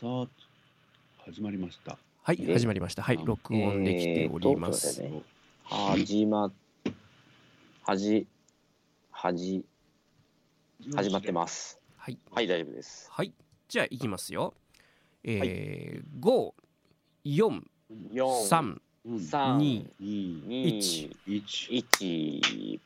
タート始まりました。はい、で始まりました。はい、あ録音できております。えーと始ま、はじ、はじ、始まってます。はい、はい、大丈夫です。はい、じゃあ行きますよ。えー、五、四、4、三、うん、3、二二、2、一、1。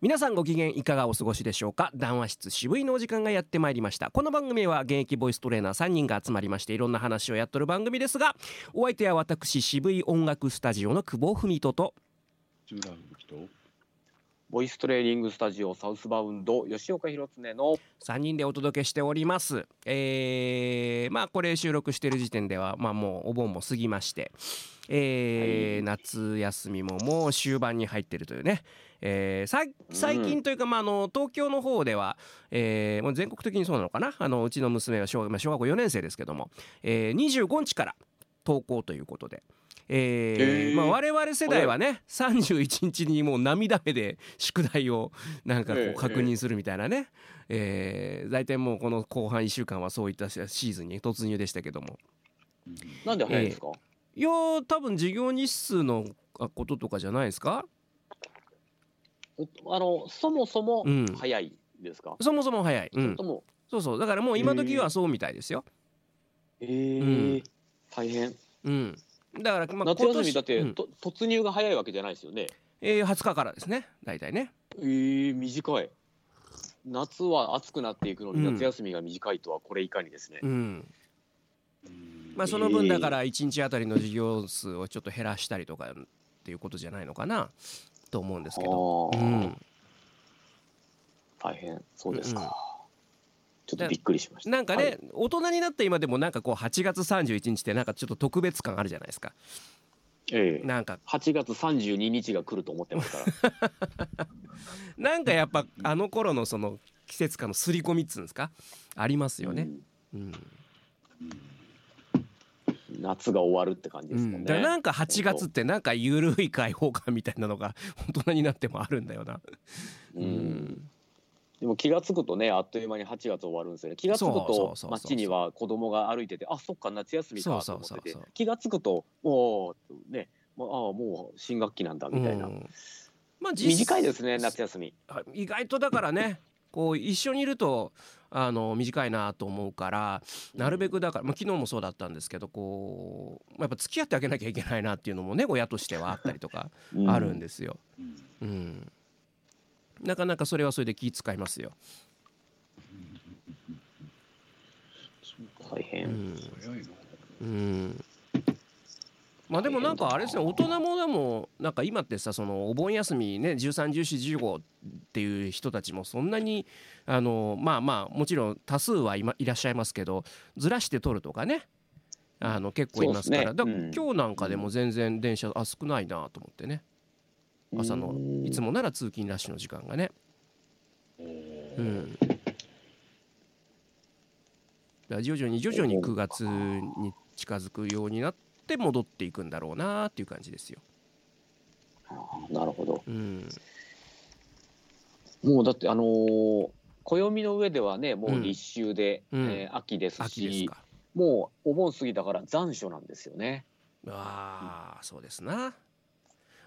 皆さんご機嫌いかがお過ごしでしょうか？談話室渋いのお時間がやってまいりました。この番組は現役ボイストレーナー3人が集まりましていろんな話をやっとる番組ですがお相手は私渋い音楽スタジオの久保文人と。ボイストレーニングスタジオサウスバウンド吉岡弘恒の3人でお届けしております。えー、まあこれ収録してる時点ではまあもうお盆も過ぎましてえー夏休みももう終盤に入ってるというね、えーさ最近というか、まあ、あの東京の方では、えーもう全国的にそうなのかな？あのうちの娘は小,、まあ、小学校4年生ですけども、えー、25日から登校ということで。えーへー。まあ、我々世代はね31日にもう涙目で宿題をなんかこええう確認するみたいなね、えー大体もうこの後半1週間はそういったシーズンに突入でしたけども。うんなんで早いんですか、いやー多分授業日数のあこととかじゃないですか？おあの、そもそもうん。早いですか、そもそも早い、うん。そうそう。だからもう今時はそうみたいですよ、えー。大変。うん、だからまあ夏休みだって、うん。と突入が早いわけじゃないですよね。えー、20日からですね。大体ね。えー、短い。夏は暑くなっていくのにうん。夏休みが短いとはこれいかにですね。うん。うんまあその分だから1日あたりの授業数をちょっと減らしたりとかっていうことじゃないのかなと思うんですけど、うん、大変そうですか、うんちょっとびっくりしました。なんかね、はい。大人になった今でもなんかこう8月31日ってなんかちょっと特別感あるじゃないですか。ええ。なんか。8月32日が来ると思ってますから。なんかやっぱあの頃のその季節感の刷り込みっつうんですか？ありますよね、うん。うん夏が終わるって感じですもん。ね、だからなんか8月ってなんか緩い開放感みたいなのが 大人になってもあるんだよな。ううん。んでも気が付くとねあっという間に8月終わるんですよね。気が付くと街には子供が歩いててあそっか夏休みかとそう思っててそうそうそう気が付くともうねああもう新学期なんだみたいな、うん。まあ実短いですね夏休み。あ意外とだからねこう一緒にいるとあの短いなと思うからなるべくだから、まあ、昨日もそうだったんですけどこうやっぱ付き合ってあげなきゃいけないなっていうのもね親としてはあったりとか あるんですよ。うん。うん、なかなかそれはそれで気遣いますよ。大変、うん。早いな。うんまあでもなんかあれですね大人もでもなんか今ってさそのお盆休みね131415っていう人たちもそんなにあのまあまあもちろん多数はいまいらっしゃいますけどずらして取るとかねあの結構いますから。だから今日なんかでも全然電車あ少ないなと思ってね。朝のうん。いつもなら通勤ラッシュの時間がね。うん。だ徐々に徐々に9月に近づくようになって戻っていくんだろうなっていう感じですよ。なるほどうん、もうだってあのー暦の上ではねもう立秋で、うんえー秋ですし。もうお盆過ぎたから残暑なんですよね。ああそうですな。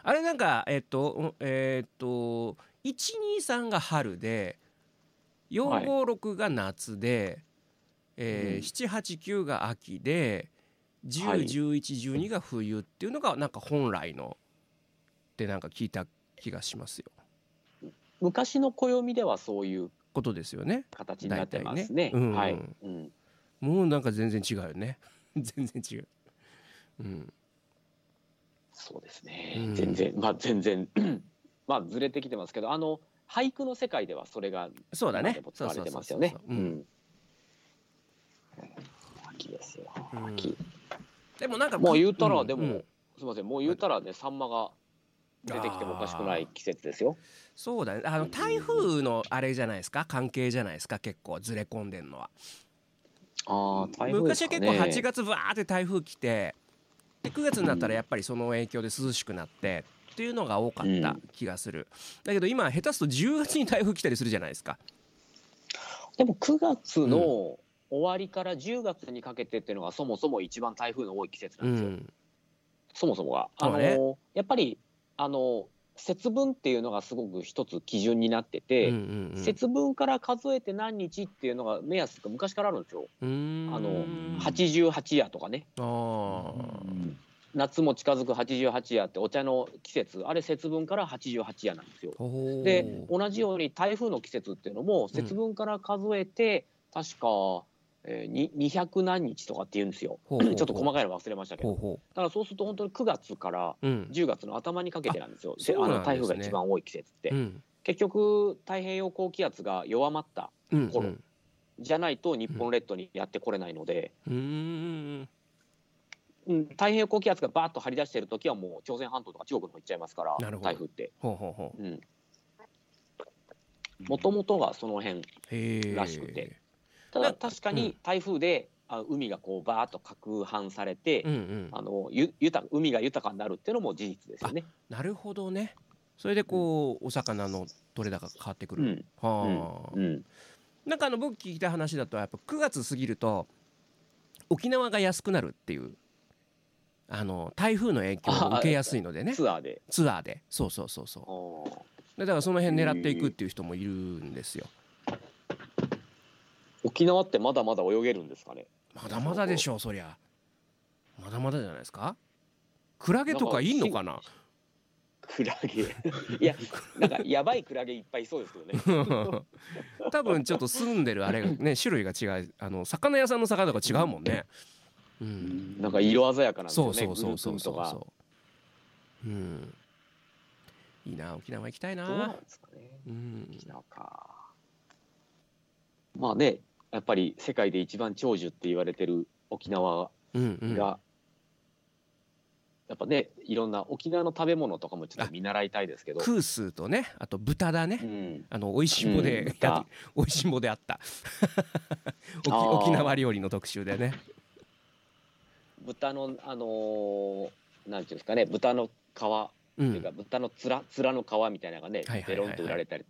あれなんかえっとえっと123が春で456が夏で、えー789が秋ではい101112が冬っていうのがなんか本来のってなんか聞いた気がしますよ。昔の暦ではそういうことですよね。形になってます大ね。体ねうんはい、うん。もうなんか全然違うよね。全然違う。うん。そうですね。うん全然まあ全然 まあずれてきてますけど、あの俳句の世界ではそれがそうだね。使われてますよね。そうそうそうそううん。秋ですよ。うん秋。でもなんかもう言うたらんでも、んすみませんもう言うたらねサンマが出てきてもおかしくない季節ですよ。そうだね。あの台風のあれじゃないですか？関係じゃないですか？結構ずれ込んでんのは。ああ台風ね。昔は結構8月ぶわーって台風来て、で9月になったらやっぱりその影響で涼しくなって。っていうのが多かった気がする、だけど今下手すと10月に台風来たりするじゃないですかでも9月の終わりから10月にかけてっていうのがそもそも一番台風の多い季節なですよ。うんんそもそもが。あのねやっぱりあの節分っていうのがすごく一つ基準になってうんて、うんうん節分から数えて何日っていうのが目安が昔からあるんですよ。あの88夜とかね夏も近づく88夜ってお茶の季節あれ節分から88夜なんですよ。で同じように台風の季節っていうのも節分から数えて、確か、えー、に200何日とかって言うんですよ。ちょっと細かいの忘れましたけど。だからそうすると本当に9月からううん。10月の頭にかけてなんですよ。うなんあの台風が一番多い季節って。うん。結局太平洋高気圧が弱まったうん頃じゃないと日本列島にやってこれないので、うん。太平洋高気圧がバーッと張り出してる時はもう朝鮮半島とか中国の方行っちゃいますから台風って。もともとがその辺らしくてただ確かうん。に台風で、あ海がこうバーッと攪拌されて、うんうん。あのゆ豊海が豊かになるっていうのも事実ですよね。なるほどね。それでこうお魚の取れ高が変わってくる、うん。はあ、うん。なんかあの僕聞いた話だとやっぱ9月過ぎると沖縄が安くなるっていうあの台風の影響を受けやすいのでね。ツアーで。ツアーで。そうそうそうそう。でだからその辺狙っていくっていう人もいるんですよ沖縄ってまだまだ泳げるんですかね？まだまだでしょうそりゃまだまだじゃないですか？クラゲとかいんのかな？クラゲ。いや、なんかやばいクラゲいっぱいいそうですけどね。多分ちょっと住んでるあれがね種類が違うあの魚屋さんの魚とか違うもんねうんなんか色鮮やかなんですよね。そうそうそうそうそうううんいいな沖縄行きたいどうなんなですかね？うん沖縄か。まあね、やっぱり世界で一番長寿って言われてる沖縄うんうん。が、やっぱね、いろんな沖縄の食べ物とかもちょっと見習いたいですけど。クースーとねあと豚だね。うん。あの美味しんぼで、うん。美味しんぼであった。沖縄料理の特集でね。豚の、あのーなんていうんですかね、豚の皮。うっていうんか、豚の面、面の皮みたいなのがねはいはいはいはい、ベロンと売られたり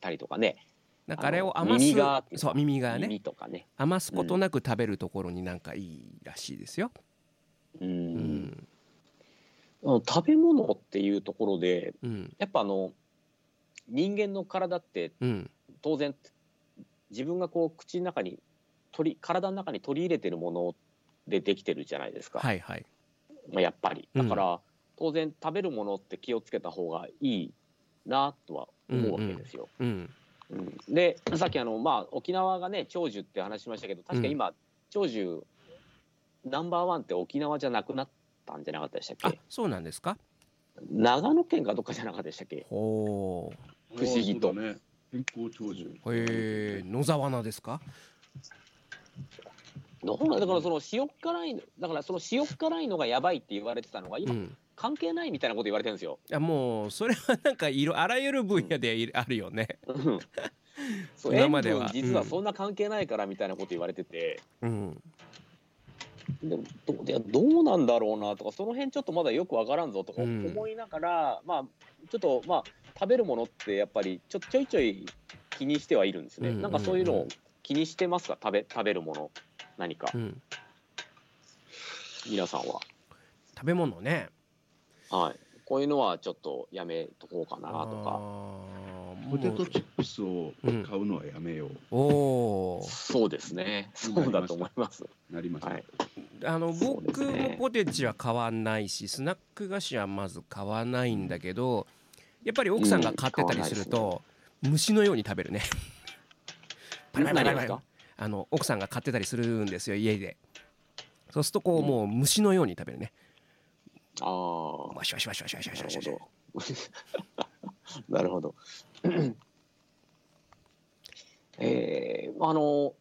たりとかね、なんかあれを余すそう耳がね。ね。余すことなく食べるところになんかいいらしいですよ、う。うん。んあの食べ物っていうところで、うん。やっぱあの、人間の体ってうん。当然自分がこう口の中に取り体の中に取り入れてるものでできてるじゃないですか、はいはい。まあ、やっぱり。うん。だから、当然食べるものって気をつけた方がいいなとは思うわけですよ。うん。うんでさっきあの、まあ、沖縄がね長寿って話しましたけど確か今、長寿ナンバーワンって沖縄じゃなくなったんじゃなかったでしたっあけそうなんですか？長野県かどっかじゃなかったでしたっけ？ほ不思議と。ね。健康長寿。うへえ野沢菜ですか？どうなんだからその塩辛いのだからその塩辛いのがやばいって言われてたのが今、うん関係ないみたいなこと言われてるんですよ。いやもうそれはなんかいろあらゆる分野でいあるよね。うん。そう今までは。実はそんな関係ないからみたいなこと言われてて、うん。でもどどうなんだろうなとかその辺ちょっとまだよくわからんぞとかうん。思いながら、まあちょっとまあ食べるものってやっぱりちょちょいちょい気にしてはいるんですね。うん。なんかそういうのを気にしてますか？食べ食べるもの？何か。うん。皆さんは。食べ物ねはい。こういうのはちょっとやめとこうかなとか。ポテトチップスを買うのはやめよう。おーそうですね。そうだと思います。なりました。はい。あの僕ねもポテチは買わないしスナック菓子はまず買わないんだけどやっぱり奥さんが買ってたりすると、虫のように食べるねパリパリパリパリあの奥さんが買ってたりするんですよ家でそうするとこう、もう虫のように食べるねああ。ワシワシワシワシワシワシなるワシワほシど。なるほど。えー、あの、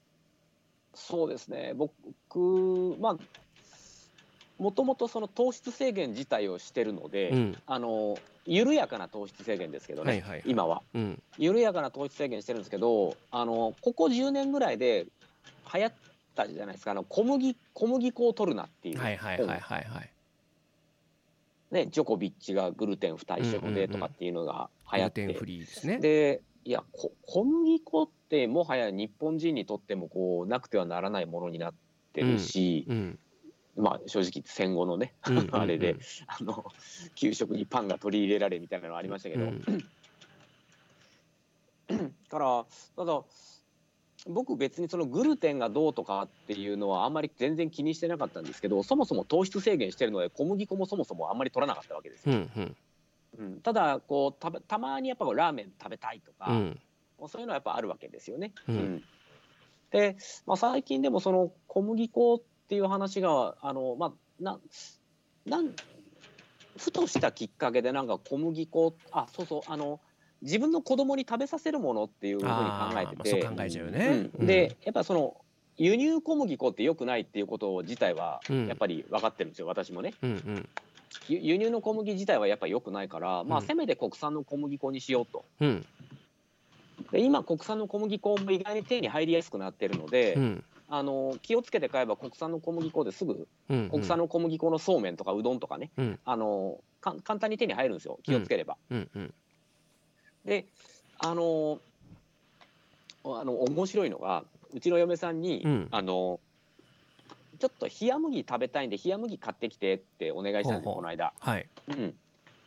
そうですね、僕、まあ、もともとその糖質制限自体をしてるので、うんあの、緩やかな糖質制限ですけどね、はいはいはい今は。うん緩やかな糖質制限してるんですけど、あの、ここ10年ぐらいで流行ったじゃないですか、あの小麦、小麦粉を取るなっていう。はいはいはいはいはいね、ジョコビッチがグルテン不対称でとかっていうのが流行って、グルテンフリーですね。でいやこ小麦粉ってもはや日本人にとってもこうなくてはならないものになってるし、うんまあ正直戦後のね、うんうんうん。あれであの給食にパンが取り入れられみたいなのありましたけど、うん。からただ僕別にそのグルテンがどうとかっていうのはあんまり全然気にしてなかったんですけどそもそも糖質制限してるので小麦粉もそもそもあんまり取らなかったわけです。よ。うんうん。うん、ただこうたべたまにやっぱラーメン食べたいとか、うん。そういうのはやっぱあるわけですよね。うん。で、まあ、最近でもその小麦粉っていう話があの、まあ、ななんふとしたきっかけでなんか小麦粉あそうそうあの自分の子供に食べさせるものっていうふうに考えてて、考えちゃうよね。うん。でやっぱその輸入小麦粉って良くないっていうこと自体はうんやっぱり分かってるんですよ、私もね。うんうん。ゆ輸入の小麦自体はやっぱり良くないから、まあ、うんせめて国産の小麦粉にしようと。うん。で今国産の小麦粉も意外に手に入りやすくなってるので、うん。あの気をつけて買えば国産の小麦粉ですぐうん国産の小麦粉のそうめんとかうどんとかね、うん。あのか簡単に手に入るんですよ気をつければ。うんうんであのあの面白いのがうちの嫁さんに、うん。あのちょっと冷麦食べたいんで冷麦買ってきてってお願いしたんですこの間。はい。うん。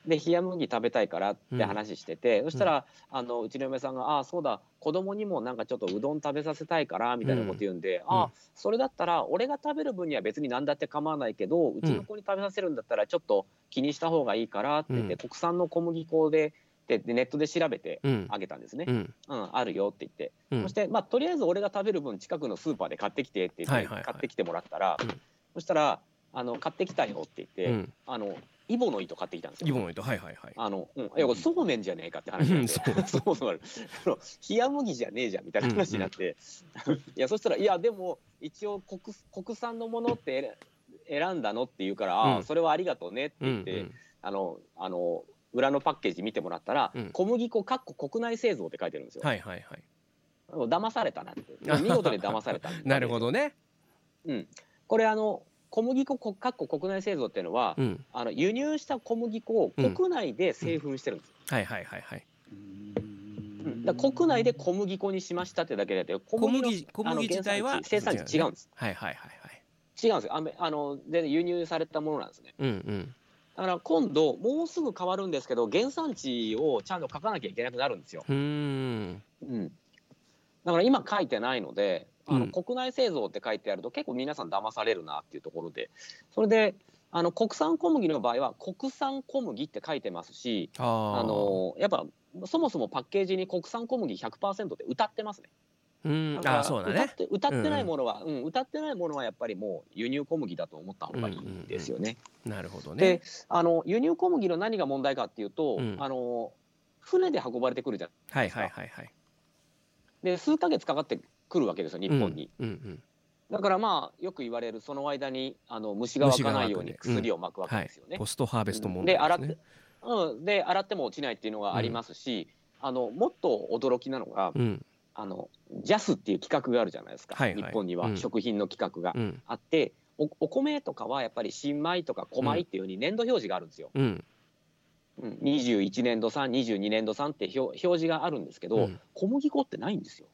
で冷麦食べたいからって話してて、そしたら、あのうちの嫁さんが「ああそうだ子供にもなんかちょっとうどん食べさせたいから」みたいなこと言うんで「ん。ああそれだったら俺が食べる分には別に何だって構わないけどうちの子に食べさせるんだったらちょっと気にした方がいいから」って言って、うん。国産の小麦粉でででネットで調べてうん。あげたんですね。うん。うん、あるよって言って、うん。そして、まあ、とりあえず俺が食べる分近くのスーパーで買ってきてって言って、買ってきてもらったら、うん。そしたらあの買ってきたよって言って、うん。あのイボの糸買ってきたんですよ。イボの糸。はいはいはい。あの、うん、いやそうめんじゃねえかって話になって、うんそうそう。なるあの冷麦じゃねえじゃんみたいな話になって、いやそしたらいやでも一応国国産のものって選選んだのって言うから、あうん。あそれはありがとうねってうん言って、あのあの裏のパッケージ見てもらったら、うん。小麦粉かっこ国内製造って書いてるんですよ。はいはいはい。騙されたなって見事に騙されたなるほどね。うん、これあの小麦粉こかっこ国内製造っていうのは、うん。あの輸入した小麦粉を国内で製粉してるんですよ、はいはいはいはい。うん。だ国内で小麦粉にしましたってだけであって小小麦小麦自体は生産地違うんです。はいはいはいはい。違うんですよ。あめあの全然輸入されたものなんですね。うんうんだから今度もうすぐ変わるんですけど原産地をちゃんと書かなきゃいけなくなるんですよ、うーん。うん、だから今書いてないのであの、うん国内製造って書いてあると結構皆さん騙されるなっていうところでそれであの国産小麦の場合は国産小麦って書いてますしあのやっぱそもそもパッケージに国産小麦100%って歌ってますね。うん。あーそうだね。歌って歌ってないものは、うん。歌ってないものはやっぱりもう輸入小麦だと思った方がいいんですよね。なるほどね。であの輸入小麦の何が問題かっていうと、うん。あの船で運ばれてくるじゃんはいはいはいはい。で数ヶ月かかってくるわけですよ日本に、うん。うんだからまあよく言われるその間にあの虫が湧かないように薬をまくわうん。はいけですよね。ポストハーベスト問で洗って題ですね、うん、で洗っても落ちないっていうのがありますし、あのもっと驚きなのが、うんあの JAS っていう企画があるじゃないですか、はいはい。日本には、うん。食品の企画がうん。あっておお米とかはやっぱり新米とか小米っていうふうに年度表示があるんですよ。うん。うん、21年度産22年度産って表表示があるんですけど、うん。小麦粉ってないんですよ。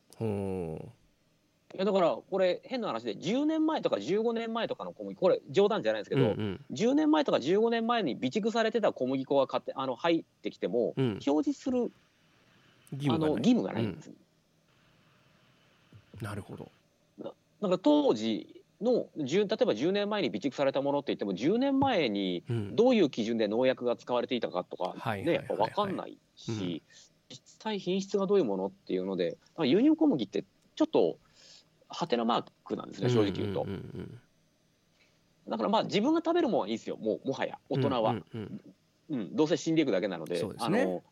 いやだからこれ変な話で10年前とか15年前とかの小麦これ冗談じゃないですけど、うんうん。10年前とか15年前に備蓄されてた小麦粉が買ってあの入ってきても、うん。表示するあ義務がない。の義務がないんです、なるほど。なんか当時の10例えば10年前に備蓄されたものって言っても10年前にうん。どういう基準で農薬が使われていたかとかねやっぱ分かんないし、うん。実際品質がどういうものっていうのであ輸入小麦ってちょっとハテナマークなんですね正直言うと、んんだからまあ自分が食べるもんはいいですよもうもはや大人は、うんうんうん。どうせ死んでいくだけなのでですね。あの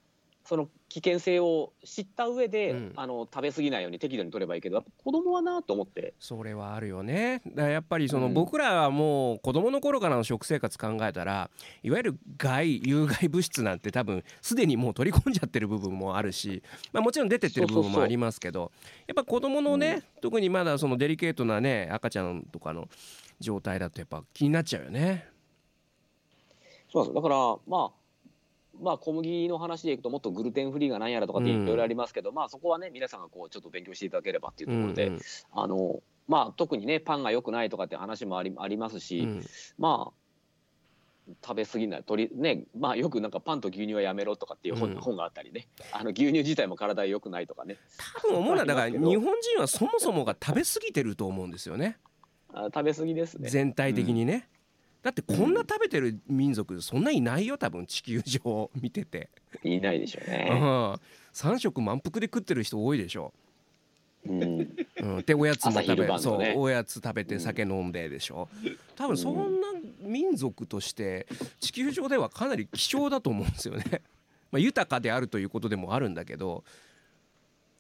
その危険性を知った上で、うん。あの食べ過ぎないように適度に取ればいいけど子供はなと思って。それはあるよね。だやっぱりそのうん。僕らはもう子供の頃からの食生活考えたらいわゆる害有害物質なんて多分すでにもう取り込んじゃってる部分もあるし、まあ、もちろん出てってる部分もありますけどやっぱ子供のね、特にまだそのデリケートなね赤ちゃんとかの状態だとやっぱ気になっちゃうよね。そうですよ。だからまあまあ、小麦の話でいくともっとグルテンフリーが何やらとかっていろいろありますけど、まあ、そこはね皆さんがこうちょっと勉強していただければっていうところで、うん。あのまあ、特にねパンが良くないとかって話もありありますし、うん。まあ食べ過ぎない鳥ねまあよくなんかパンと牛乳はやめろとかっていう本,、うん。本があったりね。あの牛乳自体も体に良くないとかね。多分思うのはだから日本人はそもそもが食べ過ぎてると思うんですよね。あ食べ過ぎですね。全体的にね、だってこんな食べてる民族そんないないよ多分地球上 見てて、いないでしょううね。ん、3食満腹で食ってる人多いでしょ、うん。うん、でおやつも食べ、そう。おやつ食べて酒飲んででしょ。多分そんな民族として地球上ではかなり希少だと思うんですよね、まあ、豊かであるということでもあるんだけど、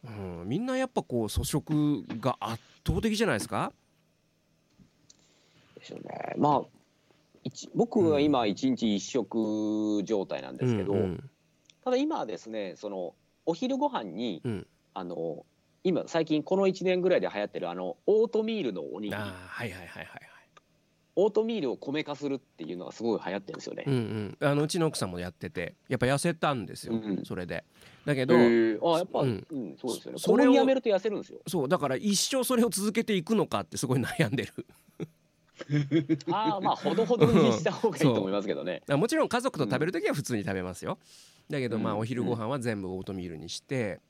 うん、みんなやっぱこう粗食が圧倒的じゃないですか？でしょうね。まあ一僕は今一日一食状態なんですけど、うんうん。ただ今はですねそのお昼ご飯に、うん。あの今最近この1年ぐらいで流行ってるあのオートミールのおにぎり。はいはいはいはいはい。オートミールを米化するっていうのがすごい流行ってるんですよね。うんうん、あのうちの奥さんもやっててやっぱ痩せたんですよ、うんそれで。だけど、へー。あやっぱ、ううん。んそうですよね。それをやめると痩せるんですよ。そうだから一生それを続けていくのかってすごい悩んでるああ まあほどほどにした方がいいと思いますけどね。あもちろん家族と食べる時は普通に食べますよ。だけどまあうんお昼ご飯は全部オートミールにして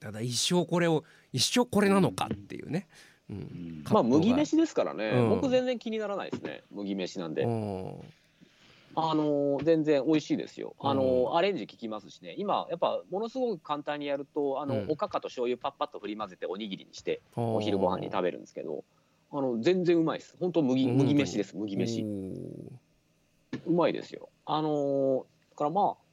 ただ一生これを一生これなのかっていうね、うん。うん。まあ麦飯ですからね、うん。僕全然気にならないですね。麦飯なんで。おあのー全然美味しいですよ。あのアレンジ効きますしね。今やっぱものすごく簡単にやるとあの、うん。おかかと醤油パッパッと振り混ぜておにぎりにしてー。お昼ご飯に食べるんですけど、あの全然うまいです。本当麦麦飯です。麦お飯ーうまいですよ。あのーだからまあ。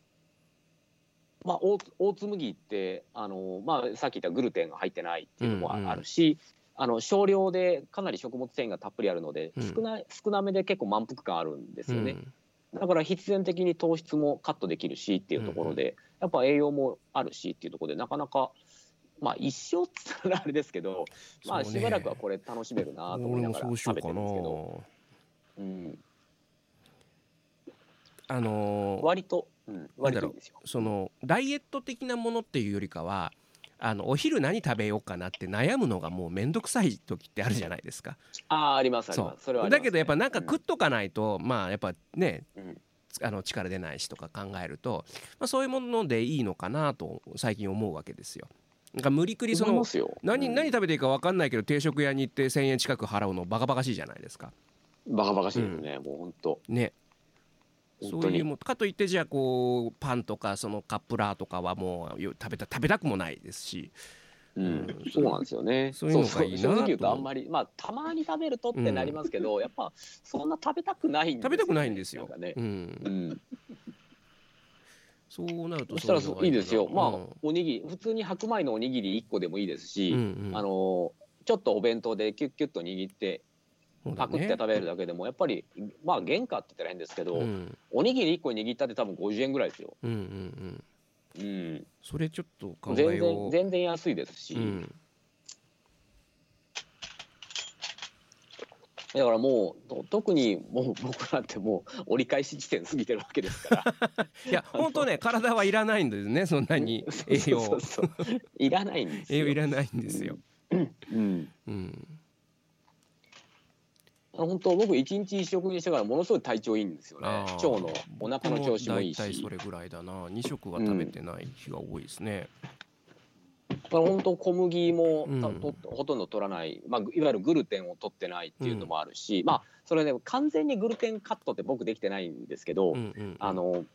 まあ、オーツ麦って、あのーまあ、さっき言ったグルテンが入ってないっていうのもうんうんあるし、あの少量でかなり食物繊維がたっぷりあるので、うん少ない少なめで結構満腹感あるんですよね。うんだから必然的に糖質もカットできるしっていうところで、やっぱ栄養もあるしっていうところでなかなかまあ一生っつったらあれですけど、まあしばらくはこれ楽しめるなと思いながら食べてるんですけど、うん、あのー割と、うん、割と。そのダイエット的なものっていうよりかはあのお昼何食べようかなって悩むのがもう面倒くさい時ってあるじゃないですか。ああありますありそます。それはありますだけどやっぱなんか食っとかないと、まあやっぱねうんあの力出ないしとか考えると、まあ、そういうものでいいのかなと最近思うわけですよ。なんか無理くりその何うん。何食べていいか分かんないけど定食屋に行って1,000円近く払うのバカバカしいじゃないですか。バカバカしいですね、もう本当ねそういうもかといってじゃあこうパンとかそのカップラーとかはもうよ食べた食べたくもないですし。うん。うん。そうなんですよね。そういうのがいいな正直言うとあんまりまあたまに食べるとってなりますけど、やっぱそんな食べたくないんですよね食べたくないんですよ。うん、そうなるとそしたらいいですよ。まあ、うんおにぎり普通に白米のおにぎり1個でもいいですし、うん。うん。あのちょっとお弁当でキュッキュッと握ってパクって食べるだけでもやっぱりまあ原価って言ったら変ですけど、うん。おにぎり1個握ったって多分50円ぐらいですよ。うんうんうん。うん、それちょっと考全えよう。然全然安いですし、うんだからもうと特にもう僕なんてもう折り返し地点過ぎてるわけですから。いや本当ね体はいらないんですね そんなに栄養そうそう。いらないんですよ。栄養いらないんですよ。うん。うん。本当僕一日一食にしてからものすごい体調いいんですよね。腸のお腹の調子もいいし。だいたいそれぐらいだな。2食は食べてない日が多いですね。本当小麦もたうん。とほとんど取らない、まあ、いわゆるグルテンを取ってないっていうのもあるし、まあそれね完全にグルテンカットって僕できてないんですけど、うんうんあの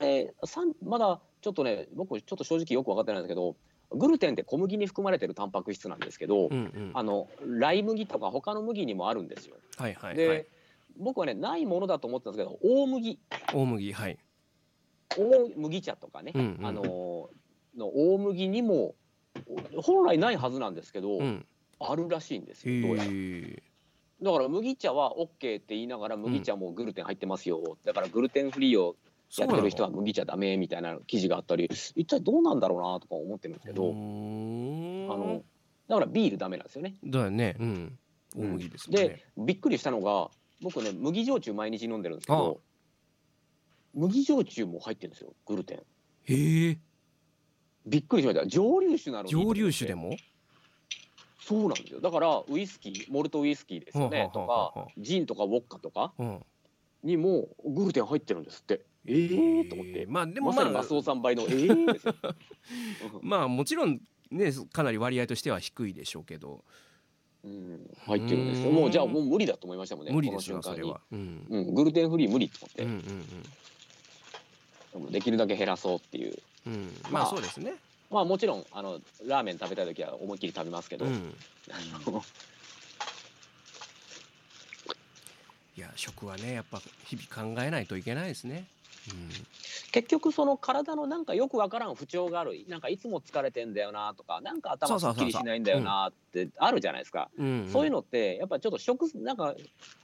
えーさんまだちょっとね僕ちょっと正直よく分かってないんですけどグルテンって小麦に含まれてるタンパク質なんですけど、うんうん。あのライ麦とか他の麦にもあるんですよ。はいはいで、はい。僕はねないものだと思ってたんですけど大麦。大麦はい。大麦茶とかね、うんうん。あのの大麦にも本来ないはずなんですけど、うん。あるらしいんですへよどうやら。えだから麦茶は OK って言いながら麦茶もグルテン入ってますよ、だからグルテンフリーをやってる人は麦茶ダメみたいな記事があったり一体どうなんだろうなとか思ってるんですけど、あのだからビールダメなんですよね。だよね。うん。大麦ですもんでね。びっくりしたのが僕ね麦焼酎毎日飲んでるんですけど、麦焼酎も入ってるんですよグルテン。へえびっくりしました。蒸留酒なのに。蒸留酒でも？そうなんですよ。だからウイスキーモルトウイスキーですよね。とかジンとかウォッカとかうん。にもグルテン入ってるんですって。ええー、と思って。まあでもまさにまあマスオさん倍のええー、ですよ。まあもちろんねかなり割合としては低いでしょうけど。うん、入ってるんですよ。うん。もうじゃあもう無理だと思いましたもんね無理ですよそれは。うん。うん、グルテンフリー無理と思って、うんうんできるだけ減らそうっていううん。うんまあ。そうですね。まあもちろんあのラーメン食べたい時は思いっきり食べますけど、うん。いや食はねやっぱ日々考えないといけないですね。結局その体のなんかよくわからん不調があるなんかいつも疲れてんだよなとかなんか頭すっきりしないんだよなってあるじゃないですか、うんうん。そういうのってやっぱちょっと食なんか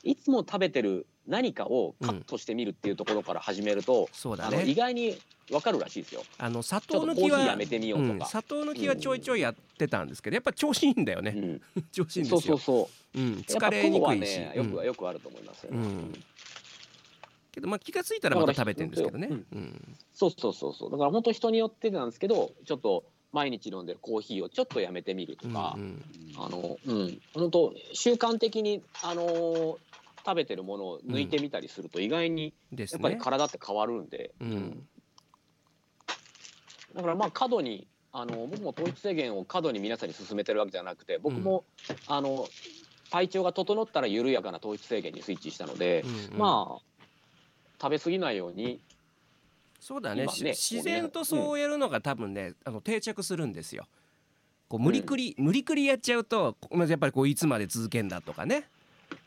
いつも食べてる何かをカットしてみるっていうところから始めると、そうだあの意ね。外にわかるらしいですよ。あの砂糖抜きはやめてみようとうんか、砂糖抜きはちょいちょいやってたんですけどやっぱ調子いいんだよね。うん。調子いいんでそうすよ。そうそうう。んやっぱ疲れにくいし。ねよくうん。よくあると思いますよね、うんけどまあ気がついたらまた食べてるんですけどね。うん。そうそうそうそう。だから本当人によってなんですけどちょっと毎日飲んでるコーヒーをちょっとやめてみるとか、うんうん。あのうん。本当習慣的にあのー食べてるものを抜いてみたりすると意外にやっぱりね。体って変わるんで、うん。だからまあ過度にあの僕も糖質制限を過度に皆さんに勧めてるわけじゃなくて僕も、あの体調が整ったら緩やかな糖質制限にスイッチしたので、うんうん。まあ食べ過ぎないようにそうだね。今ねし自然とそうやるのが多分ね、あの定着するんですよ。こう無理くり、無理くりやっちゃうとこやっぱりこういつまで続けんだとかね。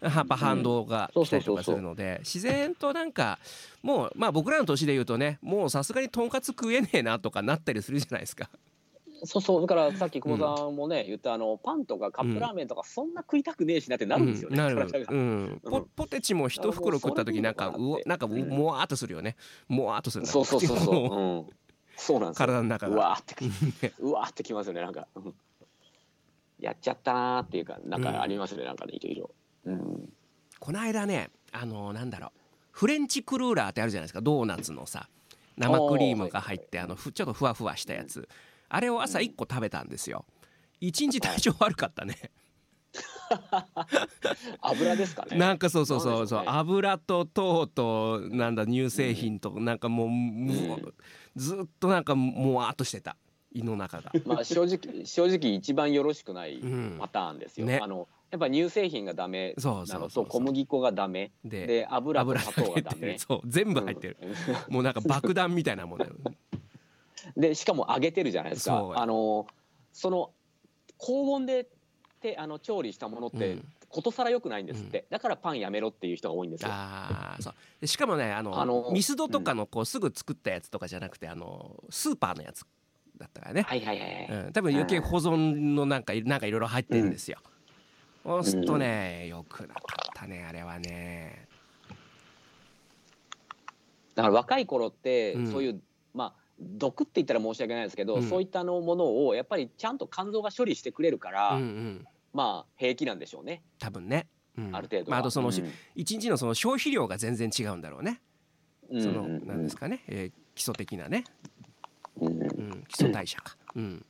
やっぱ反動が来たりとかするので自然となんかもうまあ僕らの年で言うとねもうさすがにとんかつ食えねえなとかなったりするじゃないですか。そうそうだからさっき久保さんもね、言ったあのパンとかカップラーメンとかそんな食いたくねえしなってなるんですよね、うんなるうん、ポポテチも一袋食った時なんかうなんかもわーっとするよねもわーっとするなそうそうそうそう、そうなんですよ。体の中が。うわーってねうわーってきますよねなんか、うん。やっちゃったなーっていうかなんかありますね、なんかねいろいろ、うん、この間ねあのなんだろう。フレンチクルーラーってあるじゃないですか。ドーナツのさ生クリームが入ってあのふちょっとふわふわしたやつあれを朝1個食べたんですよ。一日体調悪かったね。油ですかね。なんかそうそうそうそう。ね。油と糖となんだ乳製品となんかもうもうずっとなんかもわーっとしてた。胃の中が。まあ正直正直一番よろしくないうん。パターンですよ、ね。あのやっぱ乳製品がダメなのとうそうそう。小麦粉がダメ。でで油と油砂糖がダメ。そう全部入ってる。うん。もうなんか爆弾みたいなもんだよでしかも揚げてるじゃないですか。あのその高温でてあの調理したものって、うん。ことさら良くないんですって、だからパンやめろっていう人が多いんですよ。あーそう。でしかもねあのあのミスドとかのこうすぐ作ったやつとかじゃなくてあのスーパーのやつだったからね、はいはいはいはい、うん、多分余計保存のなんかなんかいろいろ入ってるんですよ。そうするとね、よくなかったねあれはね。だから若い頃って、うん。そういうまあ毒って言ったら申し訳ないですけど、うん。そういったのものをやっぱりちゃんと肝臓が処理してくれるから、うんうん。まあ平気なんでしょうね、多分ね。うん。ある程度は。まあ、あとその、うん。一日のその消費量が全然違うんだろうね。うん。そのなんですかね、えー基礎的なね、うん。うん、基礎代謝か。うん。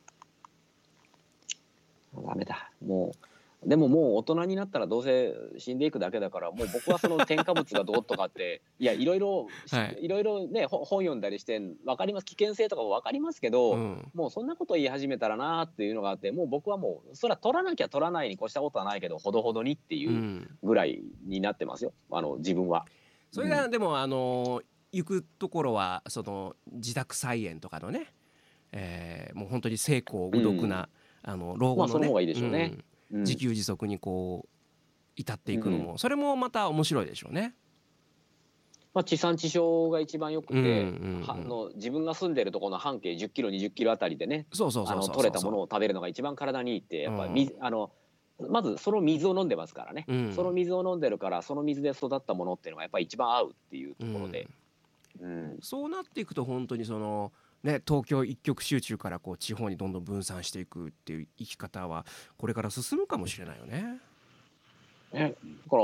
ダメだ。もうでももう大人になったらどうせ死んでいくだけだからもう僕はその添加物がどうとかって いやいろいろ、はい。い、ろいろねほ本読んだりして分かります危険性とかも分かりますけど、うん。もうそんなこと言い始めたらなっていうのがあってもう僕はもうそれは取らなきゃ取らないに越したことはないけどほどほどにっていううん。ぐらいになってますよあの自分は。それがでもあの行くところはその自宅菜園とかのね、えーもう本当に精巧無毒な、あの老後のね、まあその方がいいでしょうね。うんうん自給自足にこう至っていくのも、それもまた面白いでしょうね。まあ、地産地消が一番よくて、あの自分が住んでるところの半径10キロ20キロあたりでね取れたものを食べるのが一番体にいいってやっぱうん。水、あのまずその水を飲んでますからね、うん。その水を飲んでるからその水で育ったものっていうのがやっぱり一番合うっていうところで、うん。そうなっていくと本当にそのね東京一極集中からこう地方にどんどん分散していくっていう生き方はこれから進むかもしれないよね。ね、だから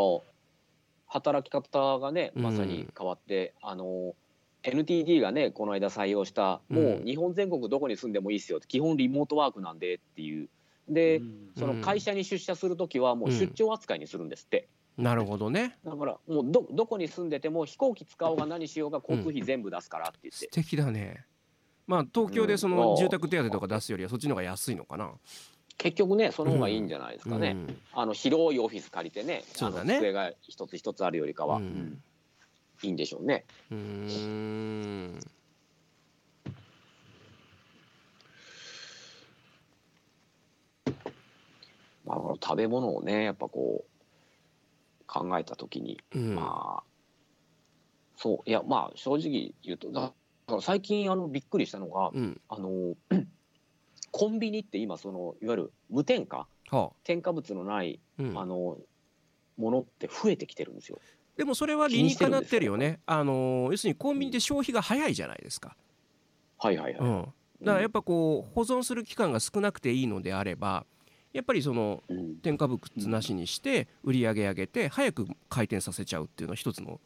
働き方がねうん。まさに変わって、あの NTT がねこの間採用したうん。もう日本全国どこに住んでもいいですよって基本リモートワークなんでっていう。でうん。その会社に出社する時はもう出張扱いにするんですって、なるほどね。だからもうどどこに住んでても飛行機使おうが何しようが交通費全部出すからって言って。素、敵だねまあ東京でそうん。の住宅手当とか出すよりはそっちの方が安いのかな。結局ねその方がいいんじゃないですかね、うん。あの広いオフィス借りてねそうだね。あの机が一つ一つあるよりかは、うん。うんいいんでしょうね。うーん。まあ、食べ物をねやっぱこう考えた時に、うん。まあそういやまあ正直言うとだ最近あのびっくりしたのが、うん。あの コンビニって今そのいわゆる無添加は添加物のない、あうん。あのものって増えてきてるんですよ。でもそれは理にかなってるよね。あの要するにコンビニで消費が早いじゃないですか。はいはいはい。うん。だからやっぱこう保存する期間が少なくていいのであればやっぱりそのうん。添加物なしにして売り上げ上げて早く回転させちゃうっていうのは一つの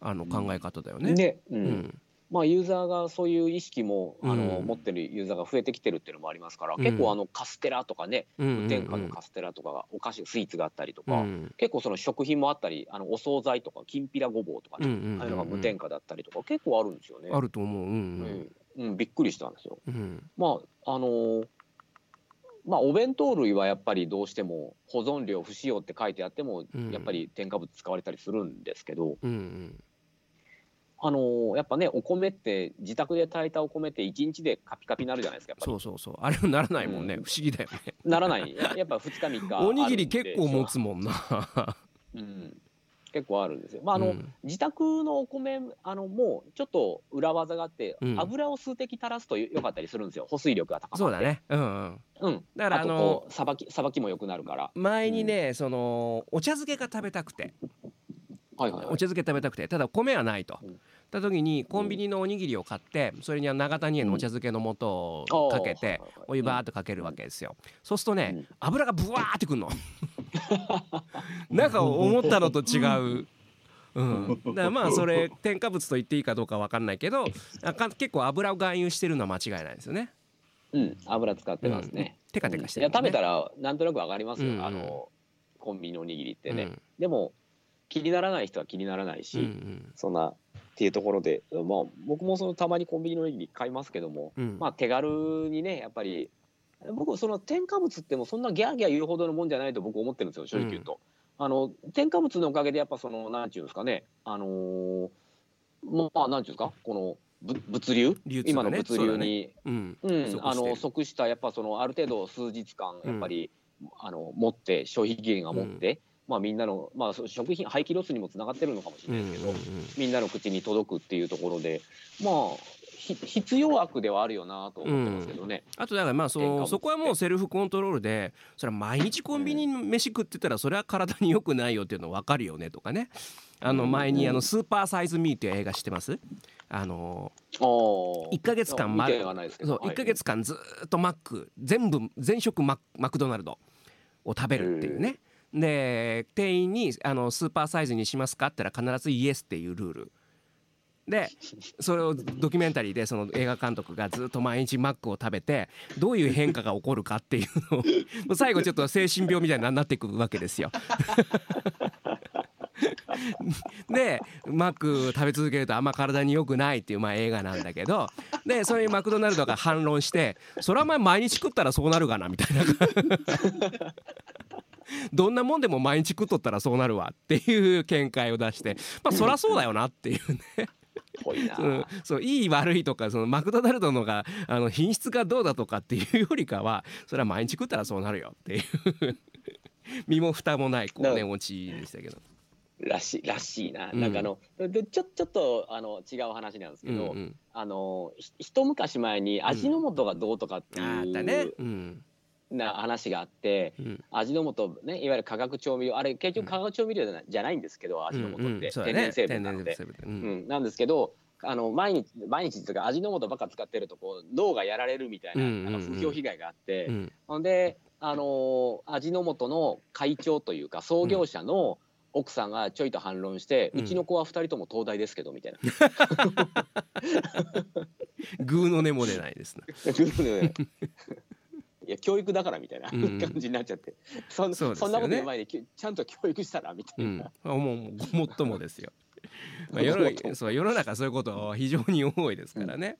あの考え方だよね。で、ううんんまあ、ユーザーがそういう意識もあの、うん。持ってるユーザーが増えてきてるっていうのもありますから、うん。結構あのカステラとかねうん無添加のカステラとかがお菓子スイーツがあったりとか、うん。結構その食品もあったりあのお惣菜とかきんぴらごぼうとかね、うんうんうんああいうのが無添加だったりとか結構あるんですよね。あると思う。ううん。ん。うん、びっくりしたんですよ。まああのーまあお弁当類はやっぱりどうしても保存料不使用って書いてあっても、うん。やっぱり添加物使われたりするんですけど、うんうんあのーやっぱねお米って自宅で炊いたお米って1日でカピカピになるじゃないですかそうそうそう。あれはならないもんね、うん。不思議だよね。ならない。ややっぱ2日3日 おにぎり結構持つもんな。う。ん、結構あるんですよ。まああの、うん。自宅のお米あのもうちょっと裏技があって、うん。油を数滴垂らすとよかったりするんですよ。保水力が高まって。そうだね。うんうん。うん。だからあのさばきさばきも良くなるから。前にね、そのお茶漬けが食べたくて、はいはい、はい。お茶漬け食べたくて。ただ米はないと。うんた時にコンビニのおにぎりを買ってそれには長谷園のお茶漬けの素をかけてお湯バーっとかけるわけですよ。そうするとねうん。油がブワーってくんの。なんか思ったのと違う。うん、だからまあそれ添加物と言っていいかどうかわかんないけど結構油を含有してるのは間違いないですよね。うん。油使ってますね、テカテカしていや食べたらなんとなくわかりますよ、うん。うん。あのコンビニのおにぎりってね、うん。でも気にならない人は気にならないし、うんうん。そんなっていうところで、まあ、僕もそのたまにコンビニのおにぎり買いますけども、うん。まあ、手軽にねやっぱり僕その添加物ってもうそんなギャーギャー言うほどのもんじゃないと僕思ってるんですよ正直言うと。あの添加物のおかげでやっぱそのなんていうんですかねあのーまあなんていうんですかこのぶ物流？ね今の物流に、うん。うん不足して。るあの即したやっぱそのある程度数日間やっぱり、あの持って消費期限が持って、まあみんなのまあ食品廃棄ロスにもつながってるのかもしれうんうんないですけど、みんなの口に届くっていうところでまあひ必要悪ではあるよなと思ってますけどね。あとだからまあそのそこはもうセルフコントロールでそれは毎日コンビニに飯食ってたらそれは体に良くないよっていうの分かるよねとかね。あの前にあのスーパーサイズミーっていう映画知ってます。あのあー。1ヶ月間まそう1ヶ月間ずーっとマック全部全食ママクドナルドを食べるっていうねで店員にあの「スーパーサイズにしますか?」って言ったら必ず「イエス」っていうルールでそれをドキュメンタリーでその映画監督がずっと毎日マックを食べてどういう変化が起こるかっていうのを最後ちょっと精神病みたいになっていくわけですよ。でマック食べ続けるとあんま体に良くないっていうまあ映画なんだけどでそれにマクドナルドが反論してそれはまあ毎日食ったらそうなるがなみたいなどんなもんでも毎日食っとったらそうなるわっていう見解を出して まあそりゃそうだよなっていうねぽいな。うん、そういい悪いとかそのマクドナルドのがあの品質がどうだとかっていうよりかはそれは毎日食ったらそうなるよっていう 身も蓋もないこうねオチでしたけど。らしいらしいな。うんなんかあのでちょちょっとあの違う話なんですけど、うんうん、あのひ一昔前に味の素がどうとかってあいう、ったね。うんな話があって。うん。味の素ねいわゆる化学調味料あれ結局化学調味料じゃない,、じゃないんですけど味の素って、うんうん。そうだ天然ね成分なので、ううん。ん、なんですけどあの毎日毎日っていうか味の素ばっか使ってるとこう脳がやられるみたいな,、なんか風評被害があって、うん。ほんであのー味の素の会長というか創業者の、奥さんがちょいと反論して、ううんちの子は2人とも東大ですけどみたいな。グーの音も出ないですね いや教育だからみたいなうん。感じになっちゃって、そんそね。そんなこと言う前にきちゃんと教育したらみたうん。いな、もうもうごもっともですよ、まあ、世のそう世の中そういうこと非常に多いですからね、